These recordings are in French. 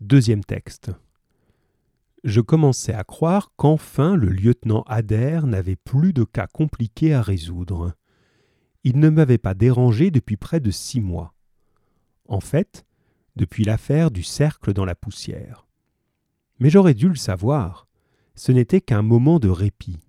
Deuxième texte. Je commençais à croire qu'enfin le lieutenant Adair n'avait plus de cas compliqués à résoudre. Il ne m'avait pas dérangé depuis près de six mois. En fait, depuis l'affaire du cercle dans la poussière. Mais j'aurais dû le savoir. Ce n'était qu'un moment de répit.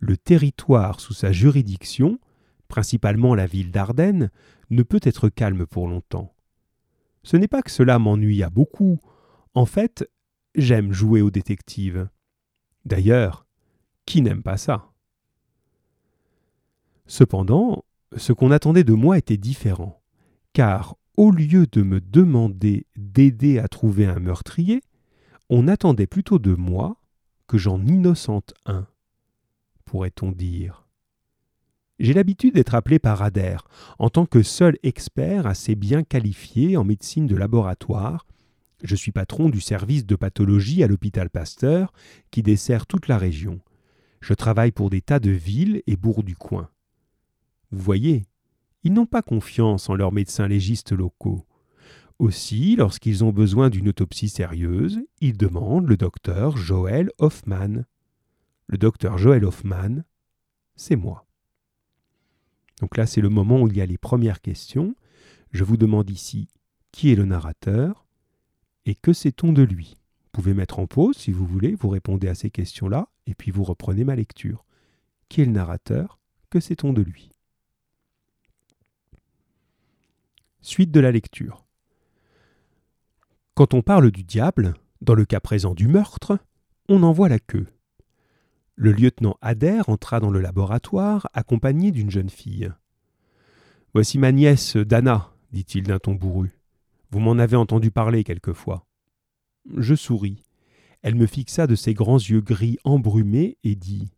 Le territoire sous sa juridiction, principalement la ville d'Ardennes, ne peut être calme pour longtemps. Ce n'est pas que cela m'ennuya beaucoup. En fait, j'aime jouer au détective. D'ailleurs, qui n'aime pas ça? Cependant, ce qu'on attendait de moi était différent, car au lieu de me demander d'aider à trouver un meurtrier, on attendait plutôt de moi que j'en innocente un, pourrait-on dire. J'ai l'habitude d'être appelé par Adair en tant que seul expert assez bien qualifié en médecine de laboratoire. Je suis patron du service de pathologie à l'hôpital Pasteur qui dessert toute la région. Je travaille pour des tas de villes et bourgs du coin. Vous voyez, ils n'ont pas confiance en leurs médecins légistes locaux. Aussi, lorsqu'ils ont besoin d'une autopsie sérieuse, ils demandent le docteur Joël Hoffman. Le docteur Joël Hoffman, c'est moi. Donc là, c'est le moment où il y a les premières questions. Je vous demande ici qui est le narrateur et que sait-on de lui? Vous pouvez mettre en pause si vous voulez, vous répondez à ces questions-là et puis vous reprenez ma lecture. Qui est le narrateur? Que sait-on de lui? Suite de la lecture. Quand on parle du diable, dans le cas présent du meurtre, on en voit la queue. Le lieutenant Adair entra dans le laboratoire accompagné d'une jeune fille. Voici ma nièce, Dana, dit-il d'un ton bourru. Vous m'en avez entendu parler quelquefois. Je souris. Elle me fixa de ses grands yeux gris embrumés et dit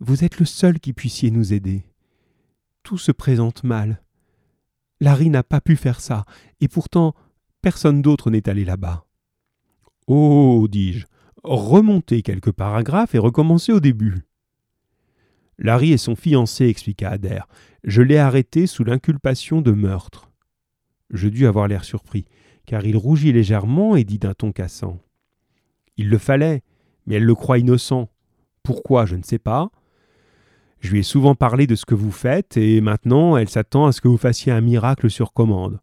Vous êtes le seul qui puissiez nous aider. Tout se présente mal. Larry n'a pas pu faire ça, et pourtant personne d'autre n'est allé là-bas. Oh, dis-je, remonter quelques paragraphes et recommencer au début. Larry est son fiancé, expliqua Adair. Je l'ai arrêté sous l'inculpation de meurtre. Je dus avoir l'air surpris, car il rougit légèrement et dit d'un ton cassant. Il le fallait, mais elle le croit innocent. Pourquoi, je ne sais pas. Je lui ai souvent parlé de ce que vous faites, et maintenant elle s'attend à ce que vous fassiez un miracle sur commande.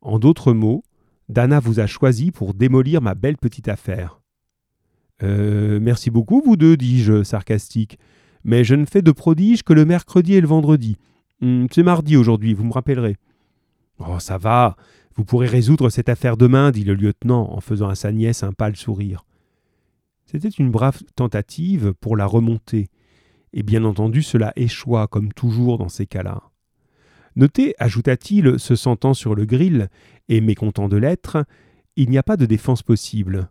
En d'autres mots, Dana vous a choisi pour démolir ma belle petite affaire. Euh, merci beaucoup, vous deux, dis-je, sarcastique. Mais je ne fais de prodige que le mercredi et le vendredi. Hmm, c'est mardi aujourd'hui, vous me rappellerez. Oh, ça va, vous pourrez résoudre cette affaire demain, dit le lieutenant en faisant à sa nièce un pâle sourire. C'était une brave tentative pour la remonter, et bien entendu cela échoua comme toujours dans ces cas-là. Notez, ajouta-t-il, se sentant sur le grill, et mécontent de l'être, il n'y a pas de défense possible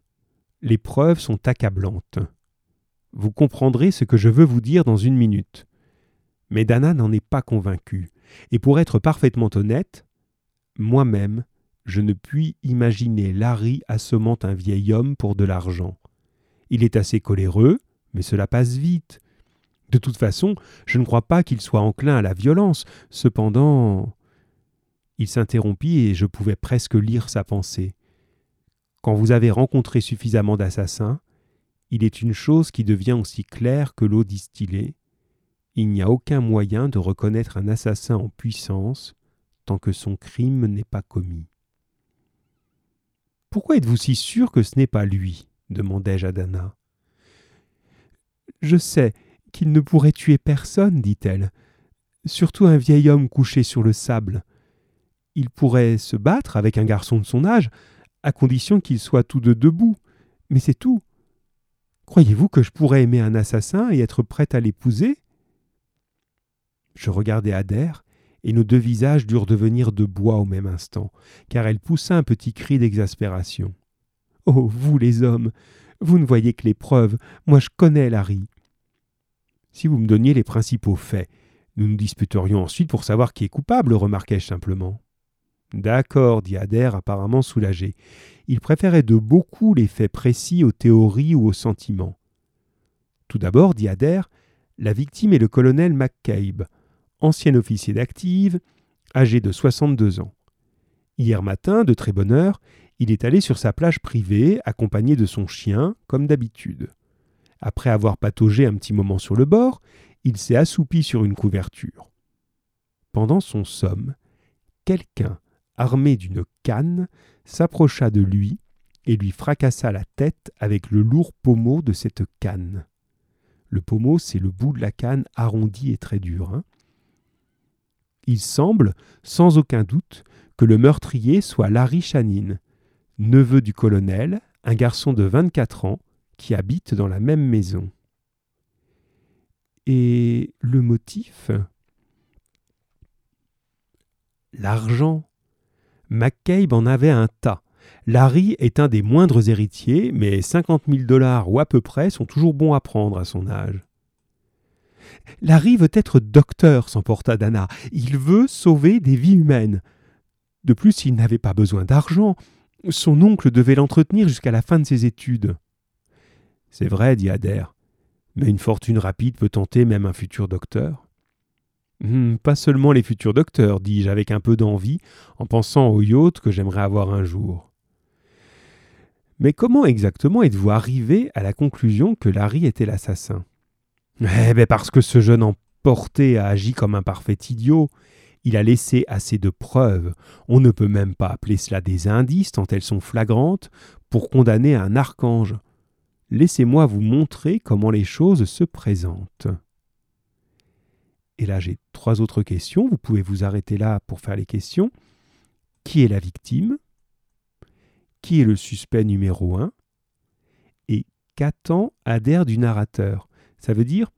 les preuves sont accablantes. Vous comprendrez ce que je veux vous dire dans une minute. Mais Dana n'en est pas convaincue, et pour être parfaitement honnête, moi-même, je ne puis imaginer Larry assommant un vieil homme pour de l'argent. Il est assez coléreux, mais cela passe vite. De toute façon, je ne crois pas qu'il soit enclin à la violence. Cependant. Il s'interrompit et je pouvais presque lire sa pensée. Quand vous avez rencontré suffisamment d'assassins, il est une chose qui devient aussi claire que l'eau distillée. Il n'y a aucun moyen de reconnaître un assassin en puissance tant que son crime n'est pas commis. Pourquoi êtes-vous si sûr que ce n'est pas lui? demandai-je à Dana. Je sais qu'il ne pourrait tuer personne, dit-elle, surtout un vieil homme couché sur le sable. Il pourrait se battre avec un garçon de son âge, à condition qu'ils soient tous deux debout. Mais c'est tout. Croyez-vous que je pourrais aimer un assassin et être prête à l'épouser? Je regardai Adair, et nos deux visages durent devenir de bois au même instant, car elle poussa un petit cri d'exaspération. Oh, vous les hommes, vous ne voyez que les preuves, moi je connais Larry. Si vous me donniez les principaux faits, nous nous disputerions ensuite pour savoir qui est coupable, remarquai-je simplement. D'accord, dit Adair, apparemment soulagé. Il préférait de beaucoup les faits précis aux théories ou aux sentiments. Tout d'abord, dit Adair, la victime est le colonel McCabe, ancien officier d'active, âgé de 62 ans. Hier matin, de très bonne heure, il est allé sur sa plage privée, accompagné de son chien, comme d'habitude. Après avoir pataugé un petit moment sur le bord, il s'est assoupi sur une couverture. Pendant son somme, quelqu'un, armé d'une canne, s'approcha de lui et lui fracassa la tête avec le lourd pommeau de cette canne. Le pommeau, c'est le bout de la canne arrondi et très dur. Hein. Il semble, sans aucun doute, que le meurtrier soit Larry Chanine, neveu du colonel, un garçon de 24 ans qui habite dans la même maison. Et le motif? L'argent. McCabe en avait un tas. Larry est un des moindres héritiers, mais 50 000 dollars ou à peu près sont toujours bons à prendre à son âge. Larry veut être docteur, s'emporta Dana. Il veut sauver des vies humaines. De plus, il n'avait pas besoin d'argent. Son oncle devait l'entretenir jusqu'à la fin de ses études. C'est vrai, dit Adair, mais une fortune rapide peut tenter même un futur docteur. Hmm, pas seulement les futurs docteurs, dis-je avec un peu d'envie, en pensant au yacht que j'aimerais avoir un jour. Mais comment exactement êtes-vous arrivé à la conclusion que Larry était l'assassin? Eh bien parce que ce jeune emporté a agi comme un parfait idiot. Il a laissé assez de preuves, on ne peut même pas appeler cela des indices tant elles sont flagrantes, pour condamner un archange. Laissez-moi vous montrer comment les choses se présentent. Et là, j'ai trois autres questions. Vous pouvez vous arrêter là pour faire les questions. Qui est la victime? Qui est le suspect numéro un? Et qu'attend Adair du narrateur Ça veut dire,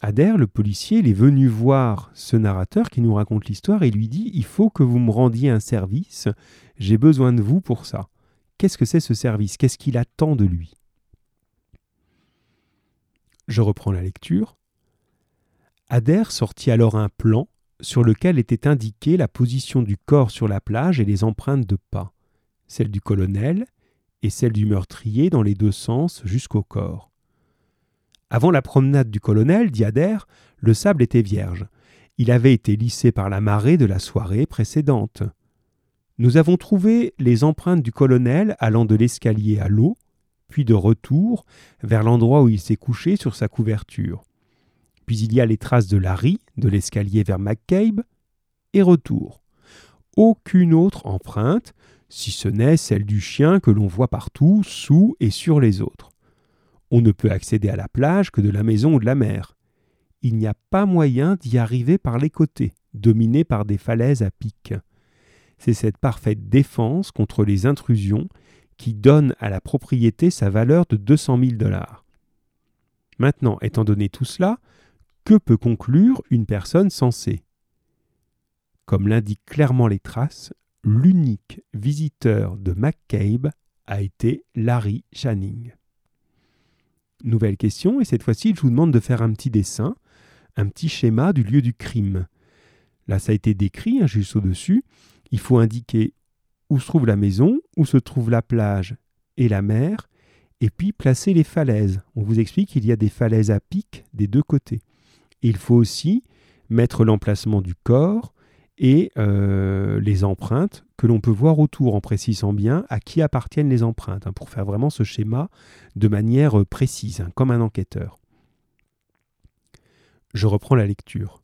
Adair, le policier, il est venu voir ce narrateur qui nous raconte l'histoire et lui dit Il faut que vous me rendiez un service, j'ai besoin de vous pour ça. Qu'est-ce que c'est ce service? Qu'est-ce qu'il attend de lui? Je reprends la lecture. Adair sortit alors un plan sur lequel était indiquée la position du corps sur la plage et les empreintes de pas, celle du colonel et celle du meurtrier dans les deux sens jusqu'au corps. Avant la promenade du colonel, dit Adair, le sable était vierge. Il avait été lissé par la marée de la soirée précédente. Nous avons trouvé les empreintes du colonel allant de l'escalier à l'eau, puis de retour vers l'endroit où il s'est couché sur sa couverture. Il y a les traces de Larry, de l'escalier vers McCabe, et retour. Aucune autre empreinte, si ce n'est celle du chien que l'on voit partout, sous et sur les autres. On ne peut accéder à la plage que de la maison ou de la mer. Il n'y a pas moyen d'y arriver par les côtés, dominés par des falaises à pic. C'est cette parfaite défense contre les intrusions qui donne à la propriété sa valeur de 200 000 dollars. Maintenant, étant donné tout cela, que peut conclure une personne sensée? Comme l'indiquent clairement les traces, l'unique visiteur de McCabe a été Larry Channing. Nouvelle question, et cette fois-ci, je vous demande de faire un petit dessin, un petit schéma du lieu du crime. Là, ça a été décrit, hein, juste au-dessus. Il faut indiquer où se trouve la maison, où se trouve la plage et la mer, et puis placer les falaises. On vous explique qu'il y a des falaises à pic des deux côtés. Il faut aussi mettre l'emplacement du corps et euh, les empreintes que l'on peut voir autour en précisant bien à qui appartiennent les empreintes, hein, pour faire vraiment ce schéma de manière euh, précise, hein, comme un enquêteur. Je reprends la lecture.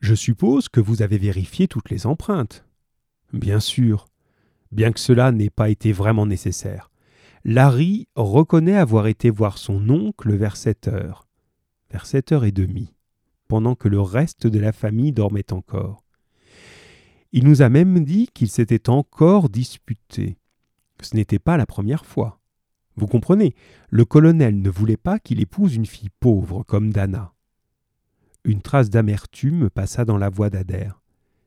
Je suppose que vous avez vérifié toutes les empreintes. Bien sûr, bien que cela n'ait pas été vraiment nécessaire. Larry reconnaît avoir été voir son oncle vers sept heures, vers sept heures et demie, pendant que le reste de la famille dormait encore. Il nous a même dit qu'il s'était encore disputé. Ce n'était pas la première fois. Vous comprenez, le colonel ne voulait pas qu'il épouse une fille pauvre comme Dana. Une trace d'amertume passa dans la voix d'Adair.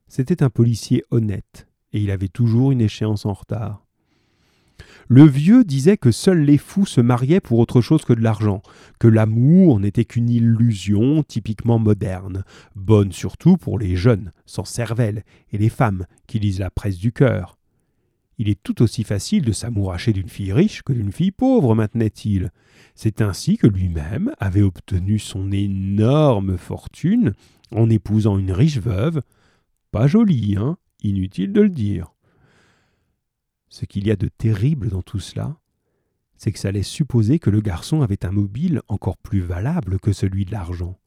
C'était un policier honnête, et il avait toujours une échéance en retard. Le vieux disait que seuls les fous se mariaient pour autre chose que de l'argent, que l'amour n'était qu'une illusion typiquement moderne, bonne surtout pour les jeunes, sans cervelle, et les femmes qui lisent la presse du cœur. Il est tout aussi facile de s'amouracher d'une fille riche que d'une fille pauvre, maintenait-il. C'est ainsi que lui-même avait obtenu son énorme fortune en épousant une riche veuve, pas jolie, hein, Inutile de le dire. Ce qu'il y a de terrible dans tout cela, c'est que ça laisse supposer que le garçon avait un mobile encore plus valable que celui de l'argent.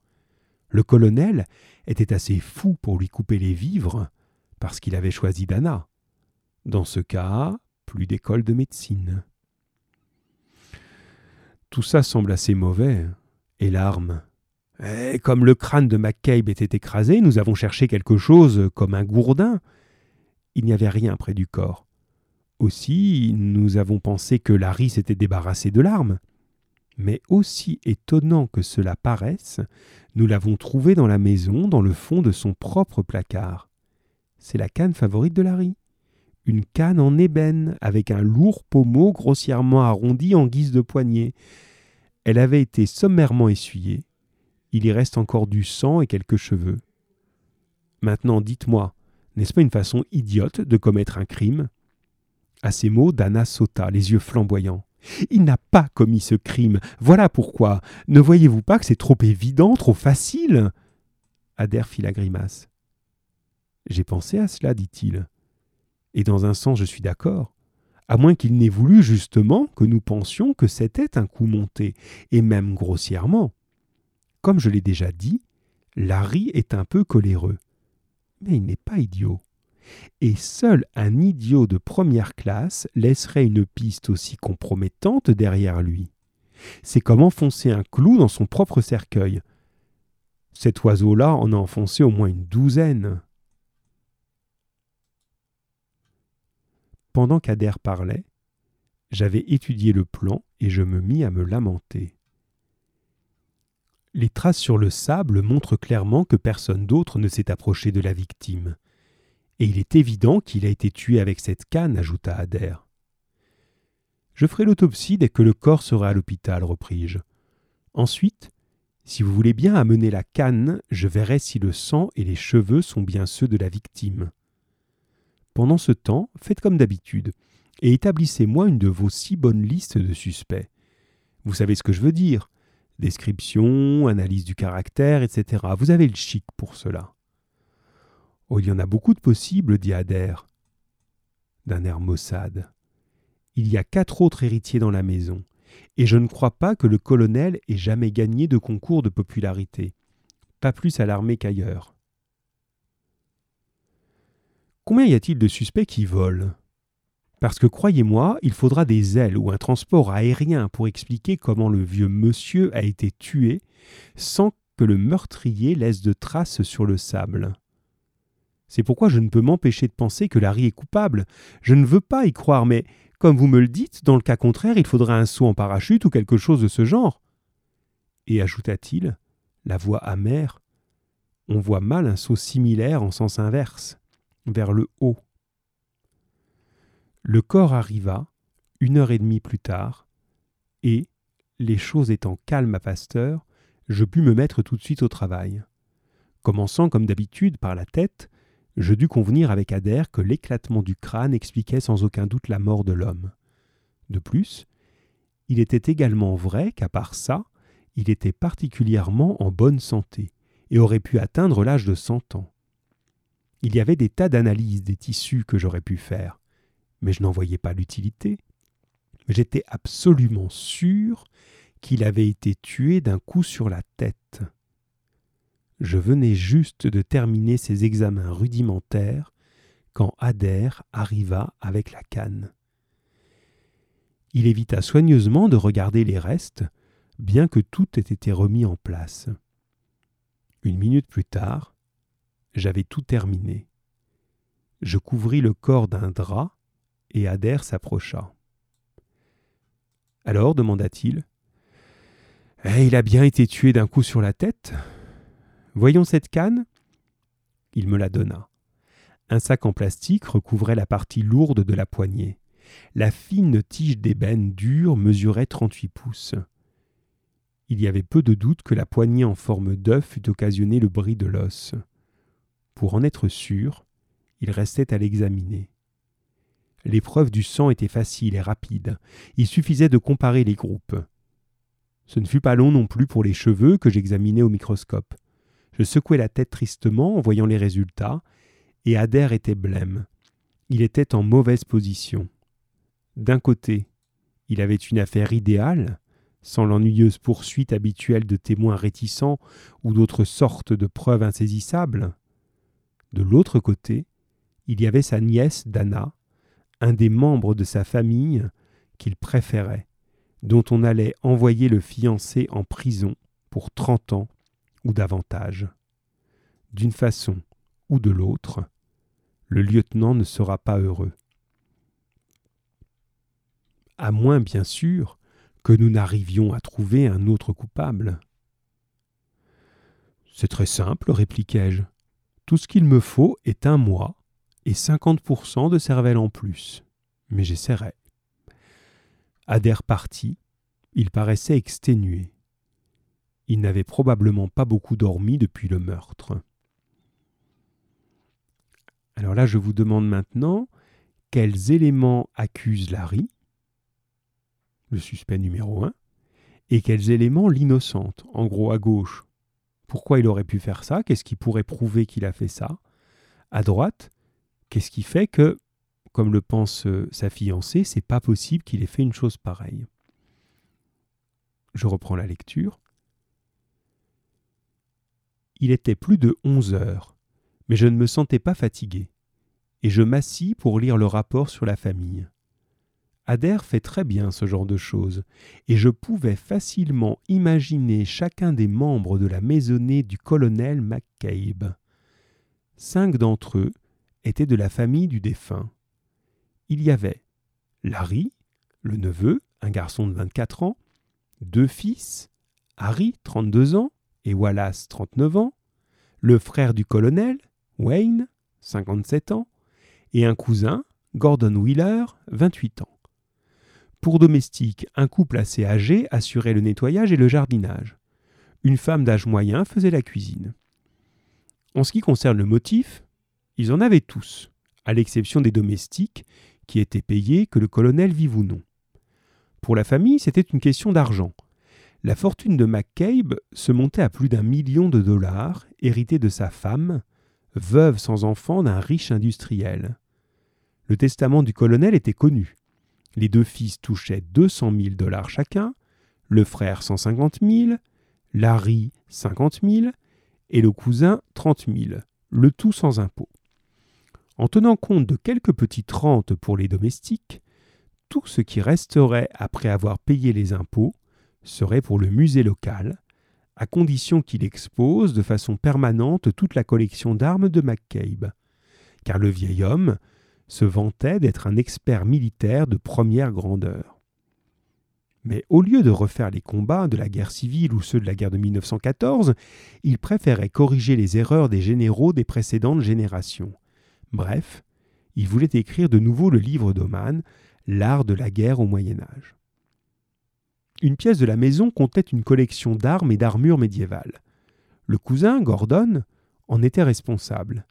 Le colonel était assez fou pour lui couper les vivres parce qu'il avait choisi Dana. Dans ce cas, plus d'école de médecine. Tout ça semble assez mauvais. Et l'arme eh, Comme le crâne de McCabe était écrasé, nous avons cherché quelque chose comme un gourdin. Il n'y avait rien près du corps. Aussi, nous avons pensé que Larry s'était débarrassé de l'arme. Mais aussi étonnant que cela paraisse, nous l'avons trouvé dans la maison, dans le fond de son propre placard. C'est la canne favorite de Larry. Une canne en ébène, avec un lourd pommeau grossièrement arrondi en guise de poignée. Elle avait été sommairement essuyée. Il y reste encore du sang et quelques cheveux. Maintenant, dites-moi, n'est-ce pas une façon idiote de commettre un crime? À ces mots, Dana sauta, les yeux flamboyants. Il n'a pas commis ce crime. Voilà pourquoi. Ne voyez-vous pas que c'est trop évident, trop facile? Adair fit la grimace. J'ai pensé à cela, dit-il. Et dans un sens, je suis d'accord. À moins qu'il n'ait voulu justement que nous pensions que c'était un coup monté, et même grossièrement. Comme je l'ai déjà dit, Larry est un peu coléreux. Mais il n'est pas idiot et seul un idiot de première classe laisserait une piste aussi compromettante derrière lui. C'est comme enfoncer un clou dans son propre cercueil. Cet oiseau-là en a enfoncé au moins une douzaine. Pendant qu'Adair parlait, j'avais étudié le plan et je me mis à me lamenter. Les traces sur le sable montrent clairement que personne d'autre ne s'est approché de la victime et il est évident qu'il a été tué avec cette canne, ajouta Adair. Je ferai l'autopsie dès que le corps sera à l'hôpital, repris-je. Ensuite, si vous voulez bien amener la canne, je verrai si le sang et les cheveux sont bien ceux de la victime. Pendant ce temps, faites comme d'habitude, et établissez-moi une de vos si bonnes listes de suspects. Vous savez ce que je veux dire. Description, analyse du caractère, etc. Vous avez le chic pour cela. Oh, il y en a beaucoup de possibles, dit Adair, d'un air maussade. Il y a quatre autres héritiers dans la maison, et je ne crois pas que le colonel ait jamais gagné de concours de popularité, pas plus à l'armée qu'ailleurs. Combien y a-t-il de suspects qui volent? Parce que croyez-moi, il faudra des ailes ou un transport aérien pour expliquer comment le vieux monsieur a été tué sans que le meurtrier laisse de traces sur le sable. C'est pourquoi je ne peux m'empêcher de penser que Larry est coupable. Je ne veux pas y croire, mais comme vous me le dites, dans le cas contraire, il faudra un saut en parachute ou quelque chose de ce genre. Et ajouta-t-il, la voix amère, on voit mal un saut similaire en sens inverse, vers le haut. Le corps arriva, une heure et demie plus tard, et, les choses étant calmes à Pasteur, je pus me mettre tout de suite au travail. Commençant comme d'habitude par la tête, je dus convenir avec Adair que l'éclatement du crâne expliquait sans aucun doute la mort de l'homme. De plus, il était également vrai qu'à part ça, il était particulièrement en bonne santé et aurait pu atteindre l'âge de cent ans. Il y avait des tas d'analyses des tissus que j'aurais pu faire, mais je n'en voyais pas l'utilité. J'étais absolument sûr qu'il avait été tué d'un coup sur la tête. Je venais juste de terminer ces examens rudimentaires quand Adair arriva avec la canne. Il évita soigneusement de regarder les restes, bien que tout ait été remis en place. Une minute plus tard, j'avais tout terminé. Je couvris le corps d'un drap et Adair s'approcha. Alors, demanda-t-il, eh, il a bien été tué d'un coup sur la tête? Voyons cette canne Il me la donna. Un sac en plastique recouvrait la partie lourde de la poignée. La fine tige d'ébène dure mesurait trente-huit pouces. Il y avait peu de doute que la poignée en forme d'œuf eût occasionné le bris de l'os. Pour en être sûr, il restait à l'examiner. L'épreuve du sang était facile et rapide. Il suffisait de comparer les groupes. Ce ne fut pas long non plus pour les cheveux que j'examinais au microscope. Je secouai la tête tristement en voyant les résultats, et Adair était blême. Il était en mauvaise position. D'un côté, il avait une affaire idéale, sans l'ennuyeuse poursuite habituelle de témoins réticents ou d'autres sortes de preuves insaisissables. De l'autre côté, il y avait sa nièce Dana, un des membres de sa famille qu'il préférait, dont on allait envoyer le fiancé en prison pour trente ans ou davantage. D'une façon ou de l'autre, le lieutenant ne sera pas heureux. À moins, bien sûr, que nous n'arrivions à trouver un autre coupable. C'est très simple, répliquai-je. Tout ce qu'il me faut est un mois et cinquante pour cent de cervelle en plus. Mais j'essaierai. Adair partit. Il paraissait exténué. Il n'avait probablement pas beaucoup dormi depuis le meurtre. Alors là, je vous demande maintenant quels éléments accusent Larry le suspect numéro un, et quels éléments l'innocente, en gros à gauche. Pourquoi il aurait pu faire ça? Qu'est-ce qui pourrait prouver qu'il a fait ça? À droite, qu'est-ce qui fait que, comme le pense euh, sa fiancée, c'est pas possible qu'il ait fait une chose pareille? Je reprends la lecture. Il était plus de onze heures, mais je ne me sentais pas fatigué, et je m'assis pour lire le rapport sur la famille. Adair fait très bien ce genre de choses, et je pouvais facilement imaginer chacun des membres de la maisonnée du colonel McCabe. Cinq d'entre eux étaient de la famille du défunt. Il y avait Larry, le neveu, un garçon de 24 ans, deux fils, Harry, 32 ans, et Wallace, 39 ans, le frère du colonel, Wayne, 57 ans, et un cousin, Gordon Wheeler, 28 ans. Pour domestique, un couple assez âgé assurait le nettoyage et le jardinage. Une femme d'âge moyen faisait la cuisine. En ce qui concerne le motif, ils en avaient tous, à l'exception des domestiques, qui étaient payés, que le colonel vive ou non. Pour la famille, c'était une question d'argent. La fortune de McCabe se montait à plus d'un million de dollars, héritée de sa femme, veuve sans enfant d'un riche industriel. Le testament du colonel était connu. Les deux fils touchaient 200 000 dollars chacun, le frère 150 000, Larry 50 000 et le cousin 30 000, le tout sans impôt. En tenant compte de quelques petites rentes pour les domestiques, tout ce qui resterait après avoir payé les impôts serait pour le musée local, à condition qu'il expose de façon permanente toute la collection d'armes de McCabe, car le vieil homme se vantait d'être un expert militaire de première grandeur. Mais au lieu de refaire les combats de la guerre civile ou ceux de la guerre de 1914, il préférait corriger les erreurs des généraux des précédentes générations. Bref, il voulait écrire de nouveau le livre d'Oman, L'art de la guerre au Moyen Âge. Une pièce de la maison contenait une collection d'armes et d'armures médiévales. Le cousin, Gordon, en était responsable.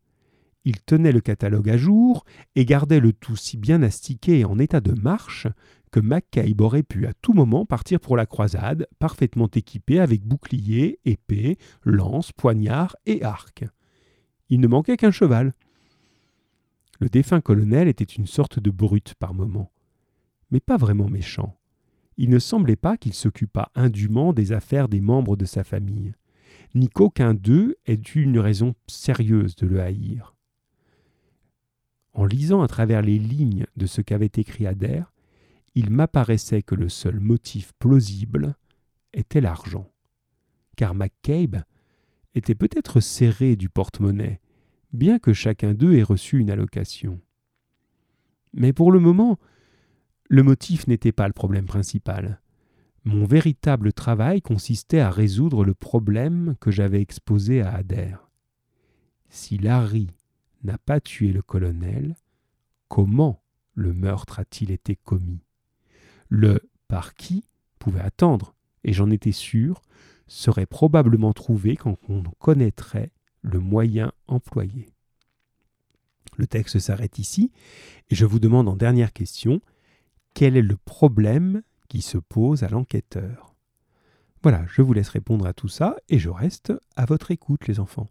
Il tenait le catalogue à jour et gardait le tout si bien astiqué et en état de marche que MacCabe aurait pu à tout moment partir pour la croisade, parfaitement équipé avec bouclier, épée, lance, poignard et arc. Il ne manquait qu'un cheval. Le défunt colonel était une sorte de brute par moments, mais pas vraiment méchant. Il ne semblait pas qu'il s'occupât indûment des affaires des membres de sa famille, ni qu'aucun d'eux ait eu une raison sérieuse de le haïr. En lisant à travers les lignes de ce qu'avait écrit Adair, il m'apparaissait que le seul motif plausible était l'argent. Car McCabe était peut-être serré du porte-monnaie, bien que chacun d'eux ait reçu une allocation. Mais pour le moment, le motif n'était pas le problème principal. Mon véritable travail consistait à résoudre le problème que j'avais exposé à Adair. Si Larry n'a pas tué le colonel, comment le meurtre a-t-il été commis? Le par qui pouvait attendre, et j'en étais sûr, serait probablement trouvé quand on connaîtrait le moyen employé. Le texte s'arrête ici, et je vous demande en dernière question, quel est le problème qui se pose à l'enquêteur? Voilà, je vous laisse répondre à tout ça, et je reste à votre écoute, les enfants.